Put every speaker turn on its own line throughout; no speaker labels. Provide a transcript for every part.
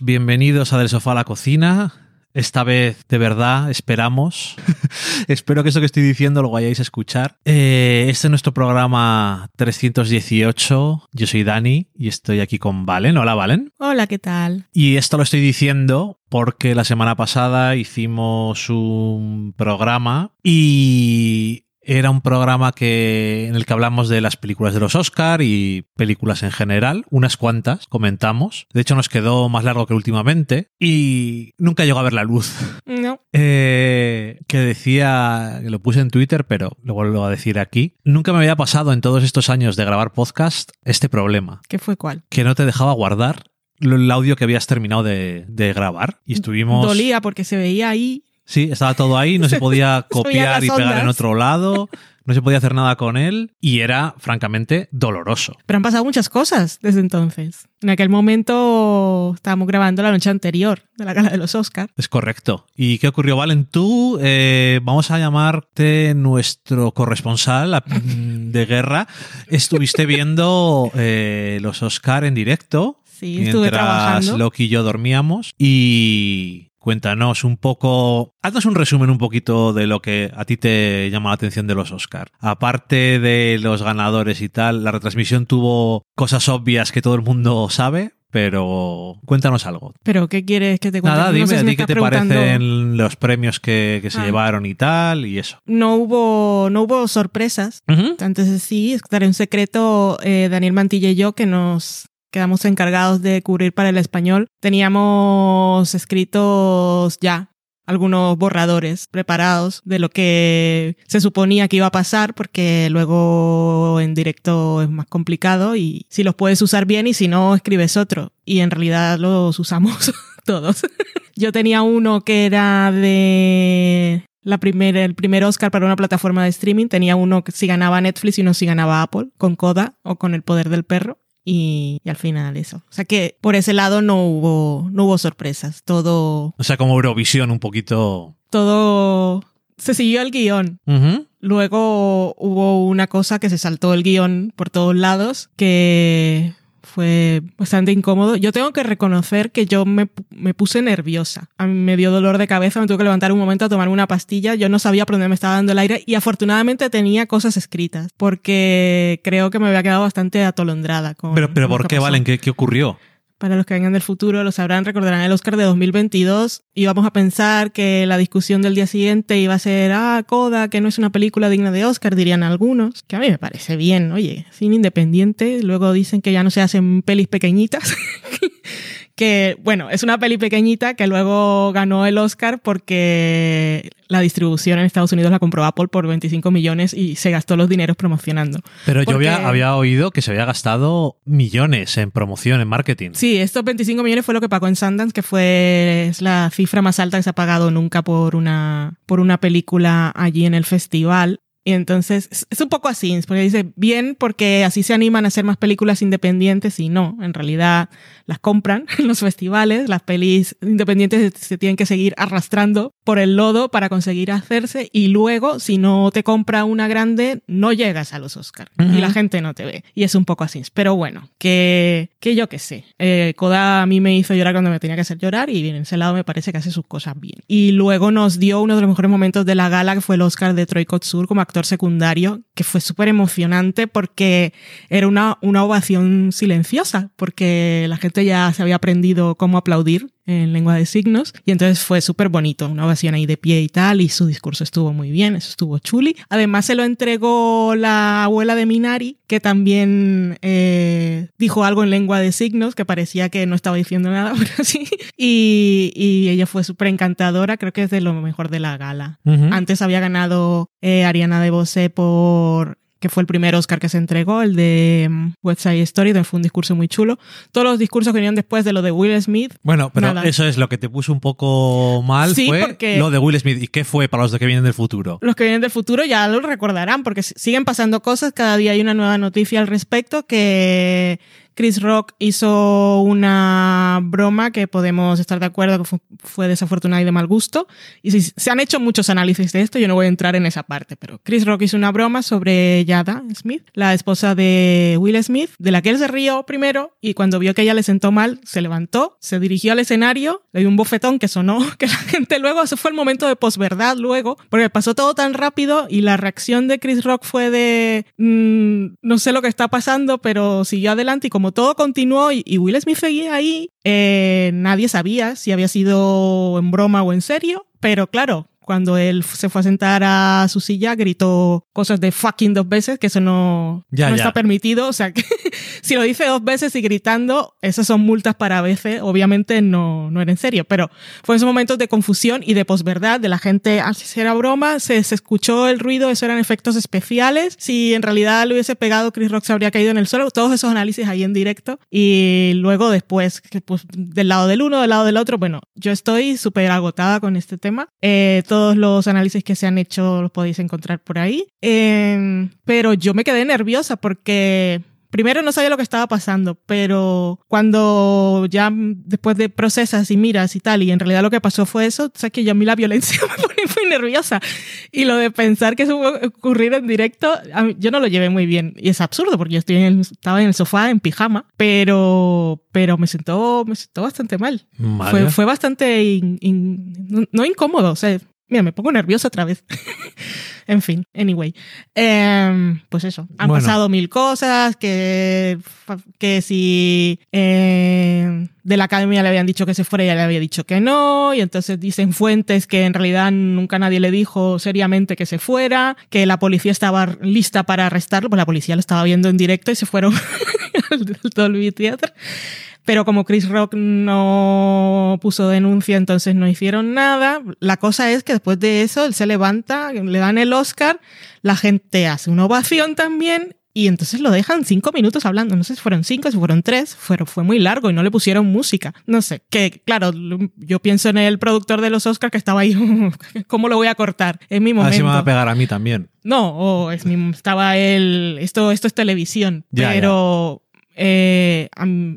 Bienvenidos a Del Sofá a la Cocina. Esta vez, de verdad, esperamos. Espero que eso que estoy diciendo lo vayáis a escuchar. Eh, este es nuestro programa 318. Yo soy Dani y estoy aquí con Valen. Hola, Valen.
Hola, ¿qué tal?
Y esto lo estoy diciendo porque la semana pasada hicimos un programa y era un programa que, en el que hablamos de las películas de los Oscar y películas en general, unas cuantas comentamos. De hecho, nos quedó más largo que últimamente y nunca llegó a ver la luz.
No.
Eh, que decía, que lo puse en Twitter, pero lo vuelvo a decir aquí. Nunca me había pasado en todos estos años de grabar podcast este problema.
¿Qué fue cuál?
Que no te dejaba guardar el audio que habías terminado de, de grabar. Y estuvimos.
Dolía porque se veía ahí.
Sí, estaba todo ahí, no se podía copiar y pegar en otro lado, no se podía hacer nada con él y era francamente doloroso.
Pero han pasado muchas cosas desde entonces. En aquel momento estábamos grabando la noche anterior de la gala de los Oscars.
Es correcto. ¿Y qué ocurrió, Valen? Tú, eh, vamos a llamarte nuestro corresponsal de guerra. Estuviste viendo eh, los Oscar en directo.
Sí, estuve
mientras
trabajando.
Loki y yo dormíamos. Y cuéntanos un poco, haznos un resumen un poquito de lo que a ti te llama la atención de los Oscar. Aparte de los ganadores y tal, la retransmisión tuvo cosas obvias que todo el mundo sabe, pero cuéntanos algo.
Pero, ¿qué quieres que te cuente?
Nada,
No
dime
sé si
a ti qué te
preguntando-
parecen los premios que, que se
Ah.
llevaron y tal, y eso.
No hubo, no hubo sorpresas.
Ujú.
Entonces sí, estaré en secreto eh, Daniel Mantilla y yo que nos quedamos encargados de cubrir para el español. Teníamos escritos ya algunos borradores preparados de lo que se suponía que iba a pasar porque luego en directo es más complicado y si los puedes usar bien y si no escribes otro y en realidad los usamos todos. Yo tenía uno que era de la primera, el primer Oscar para una plataforma de streaming. Tenía uno que si ganaba Netflix y uno si ganaba Apple, con Coda o con El Poder del Perro. Y, y al final eso. O sea que por ese lado no hubo, no hubo sorpresas. Todo,
O sea, como Eurovisión un poquito...
todo se siguió el
guion.
Luego hubo una cosa que se saltó el guion por todos lados, que fue bastante incómodo. Yo tengo que reconocer que yo me, me puse nerviosa. A mí me dio dolor de cabeza, me tuve que levantar un momento a tomar una pastilla. Yo no sabía por dónde me estaba dando el aire y afortunadamente tenía cosas escritas, porque creo que me había quedado bastante atolondrada. Con
Pero, pero ¿por qué,
pasó.
Valen? ¿Qué, qué ocurrió?
Para los que vengan del futuro lo sabrán, recordarán el Oscar de 2022. Íbamos a pensar que la discusión del día siguiente iba a ser, ah, Coda, que no es una película digna de Oscar, dirían algunos. Que a mí me parece bien, oye, cine independiente. Luego dicen que ya no se hacen pelis pequeñitas. que, bueno, es una peli pequeñita que luego ganó el Oscar porque la distribución en Estados Unidos la compró Apple por 25 millones y se gastó los dineros promocionando.
Pero yo había, había oído que se había gastado millones en promoción, en marketing.
Sí, estos 25 millones fue lo que pagó en Sundance, que fue es la cifra más alta que se ha pagado nunca por una, por una película allí en el festival. Y entonces es- un poco así, porque dice bien porque así se animan a hacer más películas independientes y no, en realidad las compran en los festivales, las pelis independientes se tienen que seguir arrastrando por el lodo para conseguir hacerse y luego si no te compra una grande no llegas a los Oscars
Ujú.
y la gente no te ve y es un poco así. Pero bueno, que, que yo qué sé. Eh, Koda a mí me hizo llorar cuando me tenía que hacer llorar y en ese lado me parece que hace sus cosas bien. Y luego nos dio uno de los mejores momentos de la gala que fue el Oscar de Troy Kotsur como secundario, que fue súper emocionante porque era una, una ovación silenciosa, porque la gente ya se había aprendido cómo aplaudir en lengua de signos y entonces fue súper bonito, una ovación ahí de pie y tal y su discurso estuvo muy bien, eso estuvo chuli. Además se lo entregó la abuela de Minari que también eh, dijo algo en lengua de signos que parecía que no estaba diciendo nada, pero sí. Y, y ella fue súper encantadora, creo que es de lo mejor de la gala. Antes había ganado eh, Ariana DeBose por que fue el primer Oscar que se entregó, el de mm, West Side Story, donde fue un discurso muy chulo. Todos los discursos que venían después de lo de Will Smith.
Bueno, pero
Nada.
eso es lo que te puso un poco mal
Sí,
fue
porque-
lo de Will Smith. ¿Y qué fue para los de que vienen del futuro?
Los que vienen del futuro ya lo recordarán, porque siguen pasando cosas, cada día hay una nueva noticia al respecto que, Chris Rock hizo una broma que podemos estar de acuerdo que fue, desafortunada y de mal gusto. Y se han hecho muchos análisis de esto, yo no voy a entrar en esa parte, pero Chris Rock hizo una broma sobre Yada Smith, la esposa de Will Smith, de la que él se rió primero y cuando vio que ella le sentó mal, se levantó, se dirigió al escenario, le dio un bofetón que sonó, que la gente luego, ese fue el momento de posverdad luego, porque pasó todo tan rápido y la reacción de Chris Rock fue de, mm, no sé lo que está pasando, pero siguió adelante y como todo continuó y, y Will Smith seguía ahí, eh, nadie sabía si había sido en broma o en serio, pero claro, cuando él se fue a sentar a su silla, gritó cosas de fucking dos veces, que eso no,
Ya,
no
ya.
está permitido. O sea, que si lo dice dos veces y gritando, esas son multas para veces. Obviamente no, no era en serio, pero fue esos momentos de confusión y de posverdad de la gente, ah, si era broma, se, se escuchó el ruido, eso eran efectos especiales. Si en realidad le hubiese pegado, Chris Rock se habría caído en el suelo. Todos esos análisis ahí en directo. Y luego después, que, pues, del lado del uno, del lado del otro, bueno, yo estoy súper agotada con este tema. Eh, todos los análisis que se han hecho los podéis encontrar por ahí. Eh, pero yo me quedé nerviosa porque primero no sabía lo que estaba pasando, pero cuando ya después de procesas y miras y tal, y en realidad lo que pasó fue eso, sabes que yo a mí la violencia me pone muy nerviosa. Y lo de pensar que eso puede ocurrir en directo, a mí- yo no lo llevé muy bien. Y es absurdo porque yo estoy en el- estaba en el sofá en pijama, pero, pero me sentó, me sentó bastante mal.
Vale.
Fue, fue bastante, in- in- no incómodo, o sea, mira, me pongo nerviosa otra vez. en fin, anyway. Em, pues eso, han
Bueno.
pasado mil cosas, que, que si em, de la academia le habían dicho que se fuera, ella le había dicho que no, y entonces dicen fuentes que en realidad nunca nadie le dijo seriamente que se fuera, que la policía estaba lista para arrestarlo, pues la policía lo estaba viendo en directo y se fueron al Dolby Theatre. Pero como Chris Rock no puso denuncia, entonces no hicieron nada. La cosa es que después de eso, él se levanta, le dan el Oscar, la gente hace una ovación también y entonces lo dejan cinco minutos hablando. No sé si fueron cinco, si fueron tres, fue, fue muy largo y no le pusieron música. No sé, que claro, yo pienso en el productor de los Oscars que estaba ahí, ¿cómo lo voy a cortar? Es mi momento.
Así me va a pegar a mí también.
No, o es mi- estaba él, esto, esto es televisión,
Ya,
pero eh,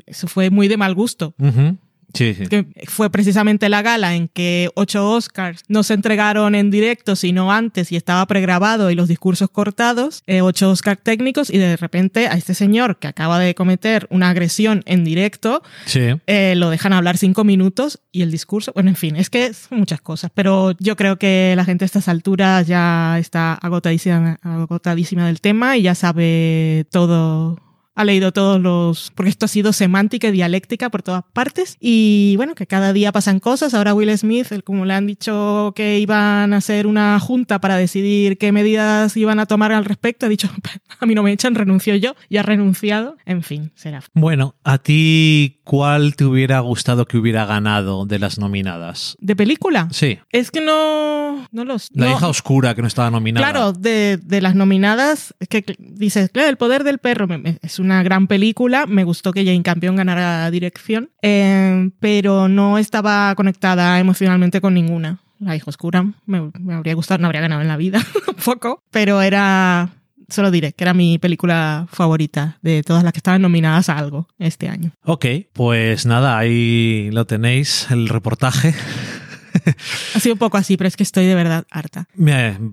eso fue muy de mal gusto.
Ujú. Sí, sí.
Que fue precisamente la gala en que ocho Oscars no se entregaron en directo, sino antes y estaba pregrabado y los discursos cortados, eh, ocho Oscars técnicos y de repente a este señor que acaba de cometer una agresión en directo,
Sí.
eh, lo dejan hablar cinco minutos y el discurso, bueno, en fin, es que son muchas cosas, pero yo creo que la gente a estas alturas ya está agotadísima, agotadísima del tema y ya sabe todo. Ha leído todos los. Porque esto ha sido semántica y dialéctica por todas partes. Y bueno, que cada día pasan cosas. Ahora Will Smith, como le han dicho que iban a hacer una junta para decidir qué medidas iban a tomar al respecto, ha dicho: a mí no me echan, renuncio yo. Y ha renunciado. En fin, será.
Bueno, ¿a ti cuál te hubiera gustado que hubiera ganado de las nominadas?
¿De película?
Sí.
Es que no, no los.
La
no-
hija oscura que no estaba nominada.
Claro, de, de las nominadas, es que dices, claro, El poder del perro es una gran película. Me gustó que Jane Campion ganara dirección, eh, pero no estaba conectada emocionalmente con ninguna. La hija oscura me, me habría gustado, no habría ganado en la vida, tampoco, pero era. Solo diré que era mi película favorita de todas las que estaban nominadas a algo este año.
Ok, pues nada, ahí lo tenéis, el reportaje.
Ha sido un poco así, pero es que estoy de verdad harta.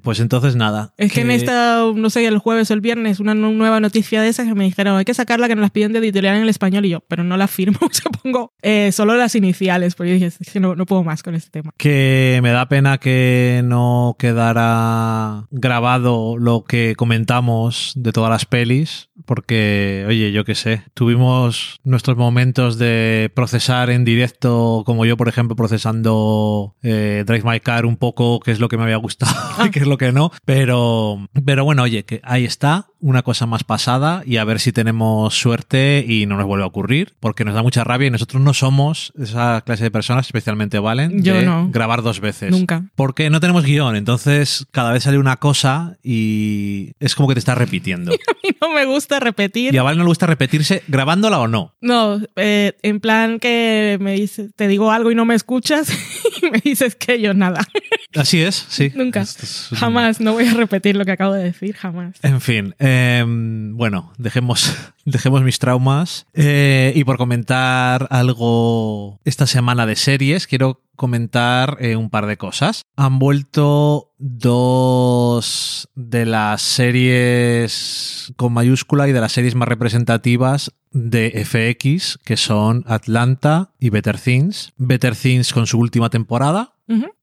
Pues entonces nada.
Es que en esta, no sé, el jueves o el viernes, una nu- nueva noticia de esas que me dijeron, hay que sacarla que nos las piden de editorial en el español y yo, pero no la firmo, o sea, pongo eh, solo las iniciales, porque yo dije, es que no, no puedo más con este tema.
que me da pena que no quedara grabado lo que comentamos de todas las pelis, porque, oye, yo qué sé, tuvimos nuestros momentos de procesar en directo, como yo, por ejemplo, procesando eh, Drive My Car un poco, qué es lo que me había gustado y qué es lo que no, pero, pero bueno, oye, que ahí está, una cosa más pasada y a ver si tenemos suerte y no nos vuelve a ocurrir, porque nos da mucha rabia y nosotros no somos esa clase de personas, especialmente Valen,
Yo
de
no.
grabar dos veces.
Nunca.
Porque no tenemos guion, entonces cada vez sale una cosa y es como que te estás repitiendo.
Y no me gusta repetir.
Y a Valen no le gusta repetirse grabándola o no.
No, eh, en plan que me dice, te digo algo y no me escuchas, y me, dices que yo nada.
Así es, sí.
Nunca.
Esto es un-
Jamás. No voy a repetir lo que acabo de decir, jamás.
En fin, em, bueno, dejemos, dejemos mis traumas. Eh, y por comentar algo esta semana de series, quiero comentar eh, un par de cosas. Han vuelto dos de las series con mayúscula y de las series más representativas de FX, que son Atlanta y Better Things. Better Things con su última temporada,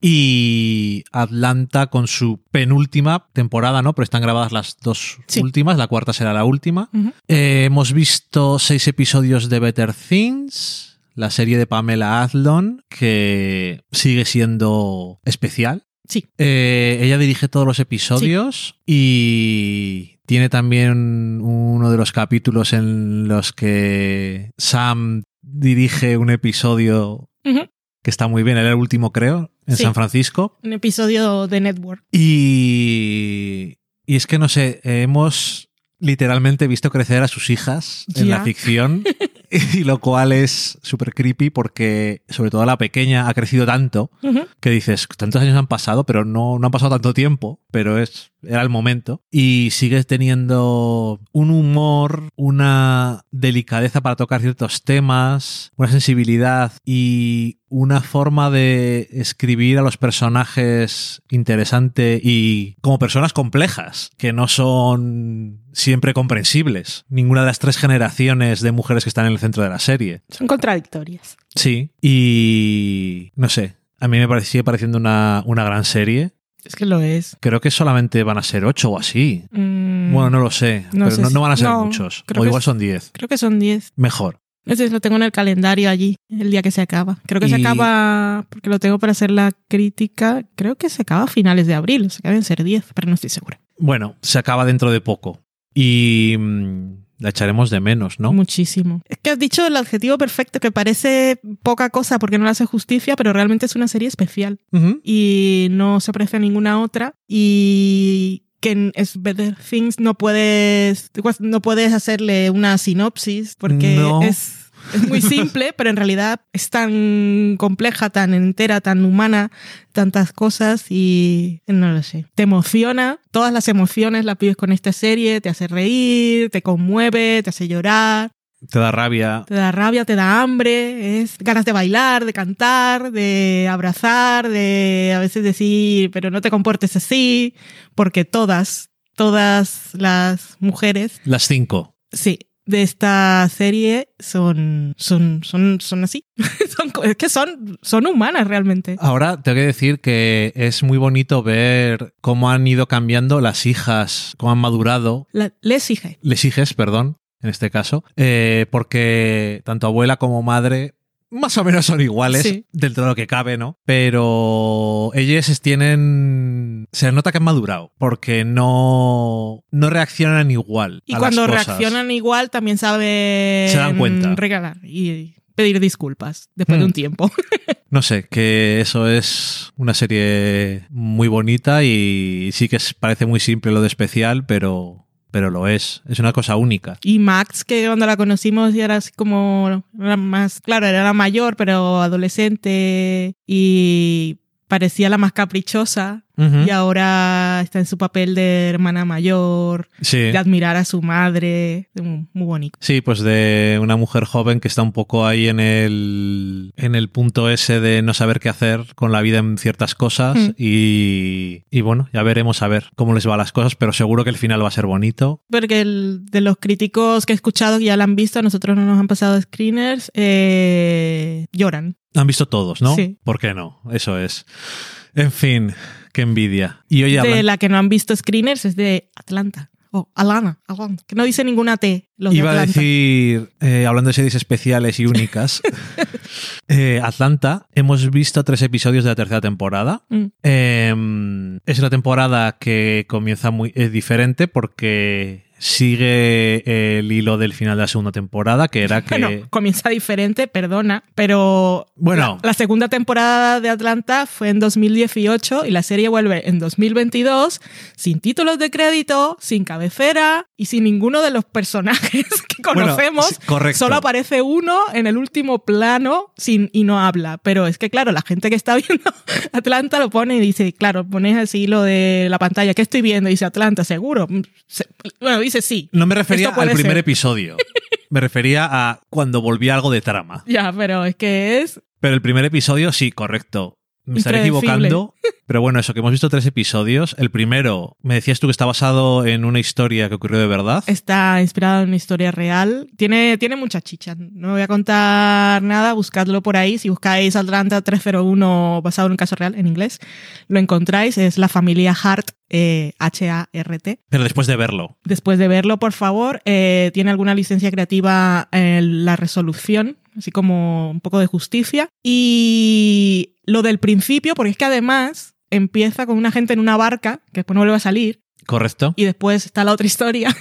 y Atlanta con su penúltima temporada, ¿no? Pero están grabadas las dos
Sí.
últimas, la cuarta será la última. Eh, hemos visto seis episodios de Better Things, la serie de Pamela Adlon, que sigue siendo especial.
Sí.
Eh, ella dirige todos los episodios y tiene también uno de los capítulos en los que Sam dirige un episodio que está muy bien, era el último creo, en
Sí.
San Francisco.
Un episodio de Network.
Y, y es que no sé, hemos literalmente visto crecer a sus hijas en
Ya.
la ficción, y lo cual es súper creepy porque sobre todo la pequeña ha crecido tanto que dices, tantos años han pasado, pero no, no han pasado tanto tiempo, pero es, era el momento. Y sigues teniendo un humor, una delicadeza para tocar ciertos temas, una sensibilidad y una forma de escribir a los personajes interesante y como personas complejas, que no son siempre comprensibles. Ninguna de las tres generaciones de mujeres que están en el centro de la serie.
Son contradictorias.
Sí, y no sé, a mí me sigue pareciendo una, una gran serie.
Es que lo es.
Creo que solamente van a ser ocho o así.
Mm,
Bueno, no lo sé,
no
pero
sé
no,
si-
no van a ser
no,
muchos. O igual
es-
son diez.
Creo que son 10.
Mejor.
Ese lo tengo en el calendario allí, el día que se acaba. Creo que se acaba, porque lo tengo para hacer la crítica, creo que se acaba a finales de abril, o sea que deben ser 10, pero no estoy segura.
Bueno, se acaba dentro de poco. Y mm, la echaremos de menos, ¿no?
Muchísimo. Es que has dicho el adjetivo perfecto, que parece poca cosa porque no le hace justicia, pero realmente es una serie especial y no se parece a ninguna otra y que en es Better Things no puedes no puedes hacerle una sinopsis porque
No.
es es muy simple, pero en realidad es tan compleja, tan entera, tan humana, tantas cosas y no lo sé. Te emociona, todas las emociones las vives con esta serie, te hace reír, te conmueve, te hace llorar,
Te da rabia.
te da rabia, te da hambre, es ganas de bailar, de cantar, de abrazar, de a veces decir, pero no te comportes así, porque todas, todas las mujeres,
Las cinco.
sí, de esta serie son, son, son, son así. son, es que son, son humanas realmente.
Ahora tengo que decir que es muy bonito ver cómo han ido cambiando las hijas, cómo han madurado
La, les hija.
les hijes, perdón, en este caso, eh, porque tanto abuela como madre más o menos son iguales
Sí.
dentro de lo que cabe, ¿no? Pero ellas tienen... Se nota que han madurado, porque no, no reaccionan igual.
Y
a
cuando
las cosas.
reaccionan igual también saben
Se dan cuenta.
regalar y pedir disculpas después de un tiempo.
No sé, que eso es una serie muy bonita y sí que es- parece muy simple lo de especial, pero, pero lo es. Es una cosa única.
Y Max, que cuando la conocimos ya era así como, era más, claro, era la mayor, pero adolescente y parecía la más caprichosa. Y ahora está en su papel de hermana mayor,
Sí.
de admirar a su madre. Muy, muy bonito.
Sí, pues de una mujer joven que está un poco ahí en el, en el punto ese de no saber qué hacer con la vida en ciertas cosas
Mm.
y, y bueno, ya veremos a ver cómo les va las cosas, pero seguro que el final va a ser bonito.
Porque el- de los críticos que he escuchado que ya la han visto, a nosotros no nos han pasado screeners, eh, lloran.
Han visto todos, ¿no?
Sí.
¿Por qué no? Eso es. En fin, qué envidia. Y
de
hablan-
la que no han visto screeners es de Atlanta. Oh, Alana, Atlanta. Que no dice ninguna T. Los de
Iba a decir, eh, hablando de series especiales y únicas, eh, Atlanta, hemos visto tres episodios de la tercera temporada.
Mm.
Eh, es una temporada que comienza muy es diferente porque sigue el hilo del final de la segunda temporada, que era que...
Bueno, comienza diferente, perdona, pero
Bueno.
la, la segunda temporada de Atlanta fue en 2018 y la serie vuelve en 2022 sin títulos de crédito, sin cabecera y sin ninguno de los personajes que
Bueno,
conocemos.
sí, correcto.
Solo aparece uno en el último plano sin, y no habla. Pero es que, claro, la gente que está viendo Atlanta lo pone y dice, claro, pones así lo de la pantalla, ¿qué estoy viendo? Y dice Atlanta, seguro. Se- Bueno, dice sí.
No me refería al primer
ser.
episodio. Me refería a cuando volvía algo de trama.
Ya, pero es que es
Pero el primer episodio, sí, correcto. Me estaré equivocando. Pero bueno, eso, que hemos visto tres episodios. El primero, me decías tú que está basado en una historia que ocurrió de verdad.
Está inspirado en una historia real. Tiene, tiene mucha chicha. No voy a contar nada, buscadlo por ahí. Si buscáis Atlanta 301 basado en un caso real en inglés, lo encontráis. Es la familia Hart, eh, H-A-R-T.
Pero después de verlo.
Después de verlo, por favor, eh, tiene alguna licencia creativa en la resolución, así como un poco de justicia. Y lo del principio, porque es que además empieza con una gente en una barca, que después no vuelve a salir,
¿Correcto?
y después está la otra historia.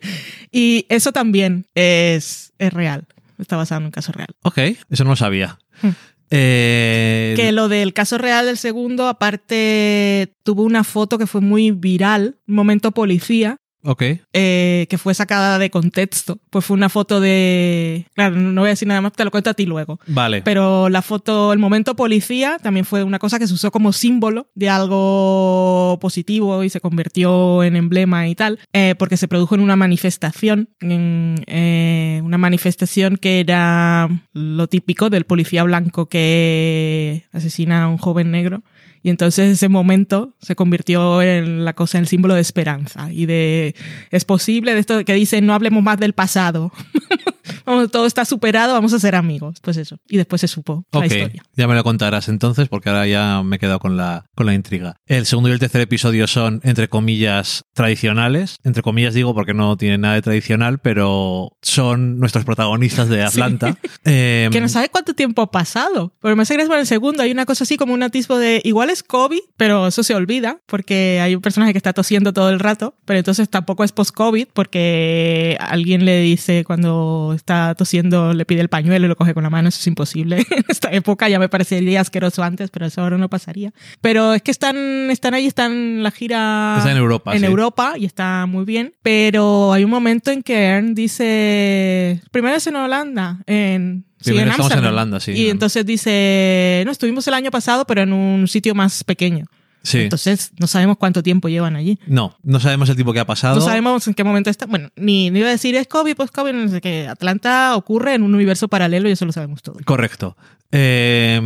y eso también es, es real. Está basado en un caso real.
Ok, eso no lo sabía.
Hmm.
Eh,
Que lo del caso real del segundo, aparte, tuvo una foto que fue muy viral, un momento policía,
ok.
eh, que fue sacada de contexto. Pues fue una foto de... Claro, no voy a decir nada más, te lo cuento a ti luego.
Vale.
Pero la foto, el momento policía, también fue una cosa que se usó como símbolo de algo positivo y se convirtió en emblema y tal, eh, porque se produjo en una manifestación, en eh, una manifestación que era lo típico del policía blanco que asesina a un joven negro. Y entonces ese momento se convirtió en la cosa, en el símbolo de esperanza y de es posible, de esto que dicen no hablemos más del pasado. Vamos, todo está superado, vamos a ser amigos. Pues eso. Y después se supo la
Ok,
historia.
ya me lo contarás entonces, porque ahora ya me he quedado con la, con la intriga. El segundo y el tercer episodio son, entre comillas, tradicionales. Entre comillas digo porque no tienen nada de tradicional, pero son nuestros protagonistas de Atlanta. Eh,
Que no sabe cuánto tiempo ha pasado. Porque me hace gracia por el segundo. Hay una cosa así como un atisbo de igual es COVID, pero eso se olvida porque hay un personaje que está tosiendo todo el rato. Pero entonces tampoco es post-COVID porque alguien le dice cuando está tosiendo, le pide el pañuelo y lo coge con la mano. Eso es imposible. en esta época ya me parecería asqueroso antes, pero eso ahora no pasaría. Pero es que están, están ahí, están en la gira.
Está en Europa,
En
sí.
Europa y está muy bien. Pero hay un momento en que Ern dice. Primero es en Holanda. En, sí, en
estamos en. Holanda, sí.
Y entonces dice. No, estuvimos el año pasado, pero en un sitio más pequeño.
Sí.
Entonces no sabemos cuánto tiempo llevan allí.
no, no sabemos el tiempo que ha pasado.
No sabemos en qué momento está. Bueno, ni, ni iba a decir es COVID, pues COVID, no sé qué. Atlanta ocurre en un universo paralelo y eso lo sabemos todo.
Correcto. Eh,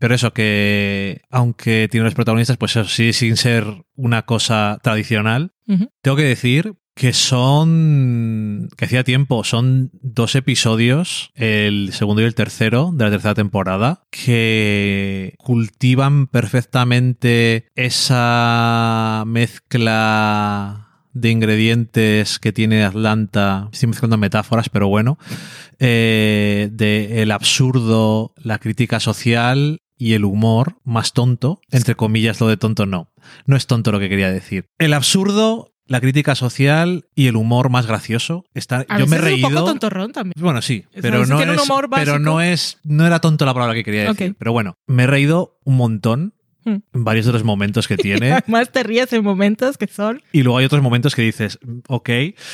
pero eso, que aunque tiene los protagonistas, pues eso sí, sin ser una cosa tradicional, tengo que decir que son, que hacía tiempo, son dos episodios, el segundo y el tercero de la tercera temporada, que cultivan perfectamente esa mezcla de ingredientes que tiene Atlanta, estoy mezclando metáforas, pero bueno, eh, de el absurdo, la crítica social y el humor más tonto, entre comillas lo de tonto no, no es tonto lo que quería decir. El absurdo, la crítica social y el humor más gracioso. Está,
A
yo me he
veces es un poco
reído.
tontorrón también.
Bueno, sí, pero no, es, pero no es, no era tonto la palabra que quería decir. Pero bueno, me he reído un montón
Hmm.
en varios de los momentos que tiene.
Además te ríes en momentos que son...
y luego hay otros momentos que dices, ok,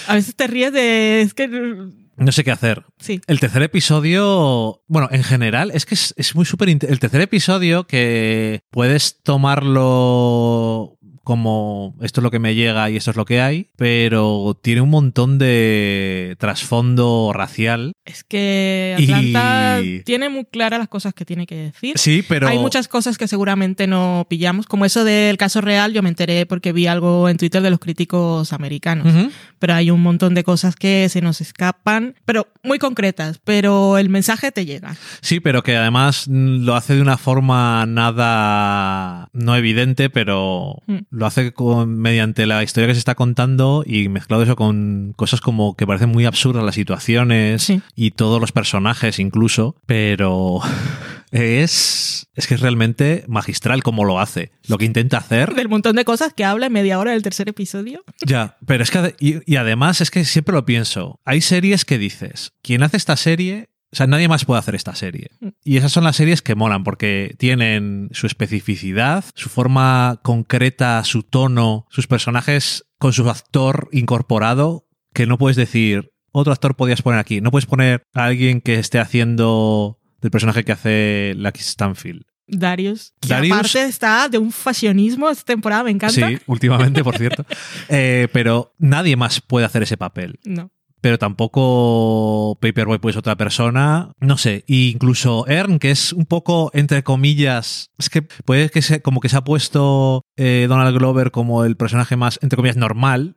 A veces te ríes de... Es que...
no sé qué hacer.
Sí.
El tercer episodio, bueno, en general, es que es, es muy súper... El tercer episodio que puedes tomarlo como esto es lo que me llega y esto es lo que hay, pero tiene un montón de trasfondo racial.
Es que
Y-
Atlanta tiene muy claras las cosas que tiene que decir.
Sí, pero...
Hay muchas cosas que seguramente no pillamos, como eso del caso real, yo me enteré porque vi algo en Twitter de los críticos americanos, pero hay un montón de cosas que se nos escapan, pero muy concretas, pero el mensaje te llega.
Sí, pero que además mm, lo hace de una forma nada no evidente, pero
Mm.
Lo hace con, mediante la historia que se está contando y mezclado eso con cosas como que parecen muy absurdas las situaciones
Sí.
y todos los personajes incluso, pero es, es que es realmente magistral como lo hace. Lo que intenta hacer
Del montón de cosas que habla en media hora del tercer episodio.
Ya, pero es que, y, y además es que siempre lo pienso, hay series que dices, quien hace esta serie, o sea, nadie más puede hacer esta serie. Y esas son las series que molan porque tienen su especificidad, su forma concreta, su tono, sus personajes con su actor incorporado, que no puedes decir, otro actor podías poner aquí, no puedes poner a alguien que esté haciendo del personaje que hace Lucky Stanfield.
Darius. Que
Darius-
aparte está de un fashionismo esta temporada, me encanta.
Sí, últimamente, por cierto. Eh, pero nadie más puede hacer ese papel.
No.
Pero tampoco Paperboy pues otra persona, no sé, e incluso Ern, que es un poco entre comillas, es que puede que se, como que se ha puesto eh, Donald Glover como el personaje más entre comillas normal.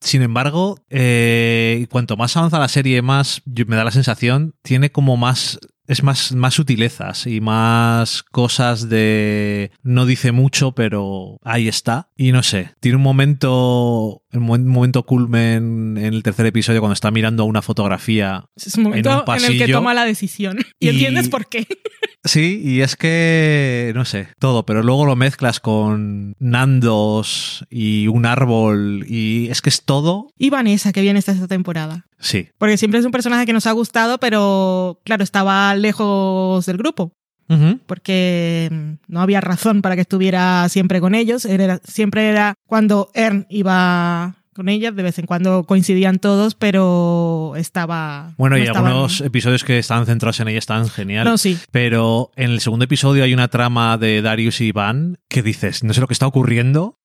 Sin embargo, eh, cuanto más avanza la serie, más yo- me da la sensación, tiene como más es más, más sutilezas y más cosas de no dice mucho, pero ahí está. Y no sé, tiene un momento, un momento culmen en el tercer episodio cuando está mirando una fotografía.
Es un momento
En
en,
un
el que
pasillo.
toma la decisión. Y,
Y-
entiendes por qué.
Sí, y es que, no sé, todo, pero luego lo mezclas con Nandos y un árbol y es que es todo.
Y Vanessa, que viene esta, esta temporada.
Sí.
Porque siempre es un personaje que nos ha gustado, pero claro, estaba lejos del grupo. Porque mm, no había razón para que estuviera siempre con ellos. Era, siempre era cuando Ern iba con ella, de vez en cuando coincidían todos, pero estaba.
Bueno,
no
y
estaban-
algunos episodios que estaban centrados en ella están genial.
No, sí.
Pero en el segundo episodio hay una trama de Darius y Iván que dices, no sé lo que está ocurriendo.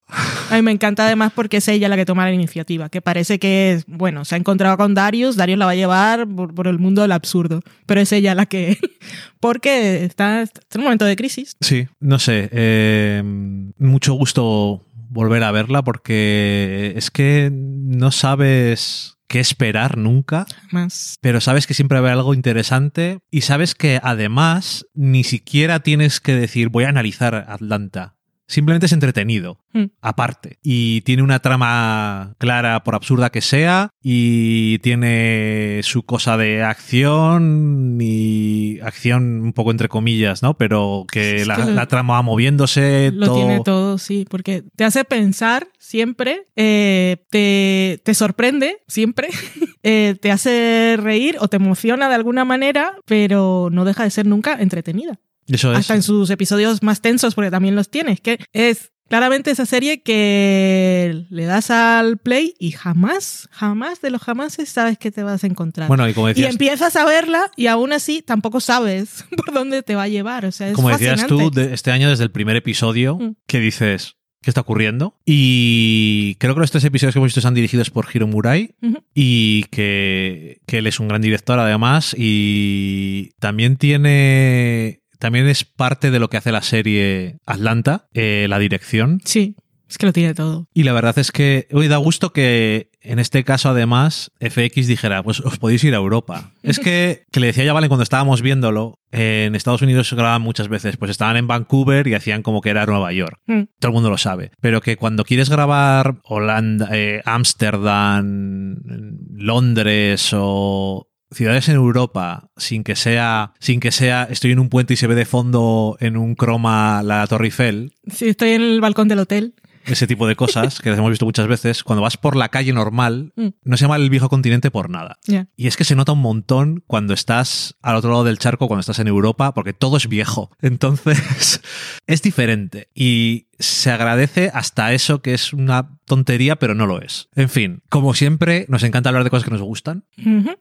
A mí me encanta además porque es ella la que toma la iniciativa, que parece que, es, bueno, se ha encontrado con Darius, Darius la va a llevar por, por el mundo del absurdo, pero es ella la que, porque está, está en un momento de crisis.
Sí, no sé. eh, mucho gusto volver a verla porque es que no sabes qué esperar nunca.
Más.
pero sabes que siempre va a haber algo interesante y sabes que además ni siquiera tienes que decir voy a analizar Atlanta. Simplemente es entretenido,
Mm.
aparte. Y tiene una trama clara, por absurda que sea, y tiene su cosa de acción y acción un poco entre comillas, ¿no? Pero que
Es
la,
que lo-
la trama va moviéndose.
Lo
todo-
tiene todo, sí, porque te hace pensar siempre, eh, te, te sorprende siempre, eh, te hace reír o te emociona de alguna manera, pero no deja de ser nunca entretenida.
Eso es.
hasta en sus episodios más tensos, porque también los tienes, que es claramente esa serie que le das al play y jamás, jamás de los jamases sabes qué te vas a encontrar.
Bueno, y como
y empiezas a verla y aún así tampoco sabes por dónde te va a llevar. O sea, es
como decías tú, de este año desde el primer episodio,
Mm.
que dices, ¿qué está ocurriendo? Y creo que los tres episodios que hemos visto están dirigidos por Hiro Murai y que, que él es un gran director además y también tiene... También es parte de lo que hace la serie Atlanta, eh, la dirección.
Sí, es que lo tiene todo.
Y la verdad es que hoy da gusto que en este caso además FX dijera, pues os podéis ir a Europa. Es que, que le decía ya Valen cuando estábamos viéndolo, eh, en Estados Unidos se grababan muchas veces, pues estaban en Vancouver y hacían como que era Nueva York.
Mm.
Todo el mundo lo sabe. Pero que cuando quieres grabar Holanda, eh, Ámsterdam, Londres o ciudades en Europa sin que sea sin que sea estoy en un puente y se ve de fondo en un croma la Torre Eiffel
Sí, estoy en el balcón del hotel.
Ese tipo de cosas que las hemos visto muchas veces, cuando vas por la calle normal,
Mm.
no se llama el viejo continente por nada. Y es que se nota un montón cuando estás al otro lado del charco, cuando estás en Europa, porque todo es viejo. Entonces, es diferente. Y se agradece hasta eso que es una tontería, pero no lo es. En fin, como siempre, nos encanta hablar de cosas que nos gustan.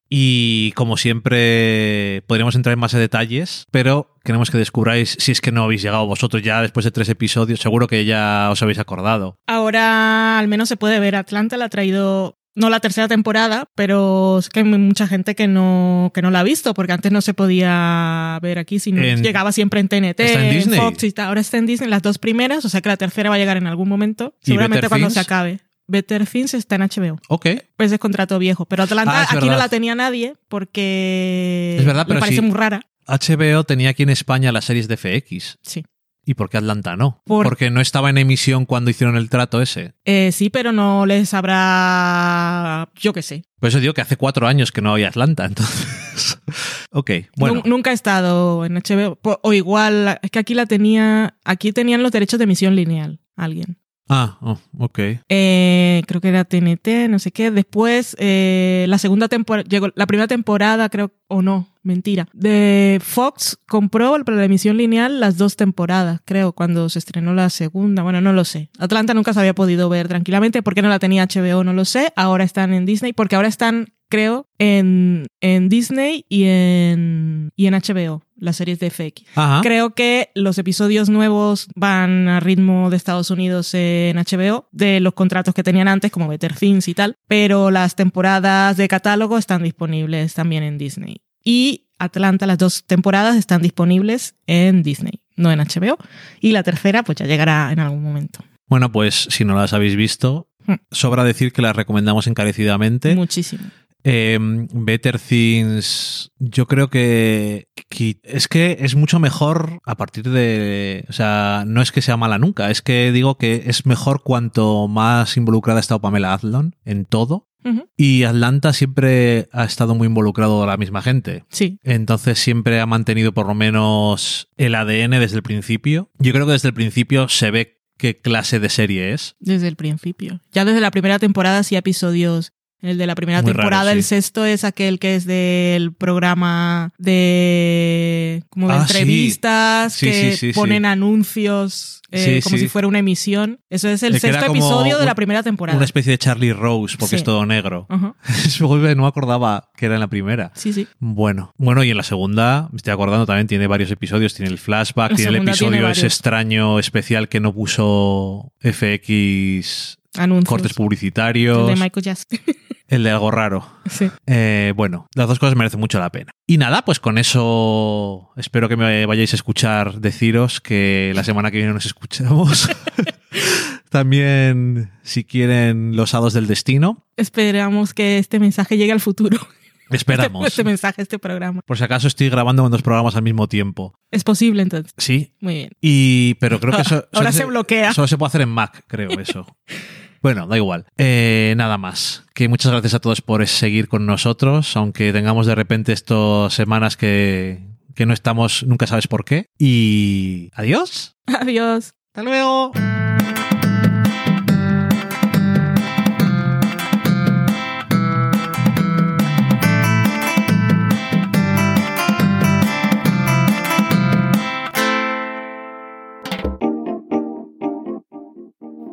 Y como siempre, podríamos entrar en más de detalles, pero queremos que descubráis, si es que no habéis llegado vosotros ya después de tres episodios, seguro que ya os habéis acordado.
Ahora al menos se puede ver. Atlanta la ha traído, no la tercera temporada, pero es que hay mucha gente que no, que no la ha visto, porque antes no se podía ver aquí, sino
En-
llegaba siempre en TNT,
Está en Disney.
Fox y tal. Ahora está en Disney las dos primeras, o sea que la tercera va a llegar en algún momento,
¿Y
seguramente cuando
Things?
se acabe. Better Things está en HBO.
Ok.
Pues es contrato viejo. Pero Atlanta
Ah,
aquí no la tenía nadie porque
Es verdad,
le parece muy rara.
HBO tenía aquí en España las series de FX.
Sí.
¿Y por qué Atlanta no?
Por-
Porque no estaba en emisión cuando hicieron el trato ese.
Eh, sí, pero no les habrá. Yo qué sé.
Por eso digo que hace cuatro años que no había Atlanta, entonces. ok, bueno.
Nun- Nunca he estado en HBO. O igual, es que aquí la tenía. Aquí tenían los derechos de emisión lineal. Alguien.
Ah, oh, ok.
Eh, creo que era TNT, no sé qué. Después, eh, la segunda temporada, llegó la primera temporada, creo, o no, mentira. De Fox compró para la emisión lineal las dos temporadas, creo, cuando se estrenó la segunda. Bueno, no lo sé. Atlanta nunca se había podido ver tranquilamente. ¿Por qué no la tenía HBO? No lo sé. Ahora están en Disney, porque ahora están, creo, en, en Disney y en, y en HBO, las series de FX.
Ajá.
Creo que los episodios nuevos van a ritmo de Estados Unidos en HBO, de los contratos que tenían antes, como Better Things y tal, pero las temporadas de catálogo están disponibles también en Disney. Y Atlanta, las dos temporadas están disponibles en Disney, no en HBO. Y la tercera, pues ya llegará en algún momento.
Bueno, pues si no las habéis visto,
Hmm.
sobra decir que las recomendamos encarecidamente.
Muchísimo.
Eh, Better Things, yo creo que, que es que es mucho mejor a partir de, o sea, no es que sea mala nunca, es que digo que es mejor cuanto más involucrada ha estado Pamela Adlon en todo. Y Atlanta siempre ha estado muy involucrado la misma gente.
Sí,
Entonces siempre ha mantenido por lo menos el ADN desde el principio. Yo creo que desde el principio se ve qué clase de serie es.
desde el principio. Ya desde la primera temporada sí episodios. El de la primera
Muy
temporada,
raro,
el sexto es aquel que es del programa de como de
Ah,
entrevistas
Sí,
que
sí,
ponen anuncios eh, como si fuera una emisión. Eso es el
El
sexto episodio de la primera temporada.
Una especie de Charlie Rose, porque es todo negro.
Ajá.
no acordaba que era en la primera.
Sí, sí.
Bueno, bueno, y en la segunda, me estoy acordando, también tiene varios episodios. Tiene el flashback,
La
tiene el episodio
tiene
ese extraño especial que no puso FX
Anuncios.
cortes
El
publicitarios.
de Michael Jackson.
El de algo raro.
sí.
Eh, bueno, las dos cosas merecen mucho la pena. Y nada, pues con eso espero que me vayáis a escuchar deciros que la semana que viene nos escuchamos. También, si quieren, los hados del destino.
Esperamos que este mensaje llegue al futuro.
Esperamos.
Este, este mensaje, este programa.
Por si acaso estoy grabando en dos programas al mismo tiempo.
Es posible entonces.
Sí.
Muy bien.
Y, pero creo que eso.
Ahora se bloquea.
Solo se puede hacer en Mac, creo, eso. Bueno, da igual. Eh, nada más. Que muchas gracias a todos por seguir con nosotros, aunque tengamos de repente estas semanas que, que no estamos, nunca sabes por qué. Y adiós.
Adiós.
Hasta luego.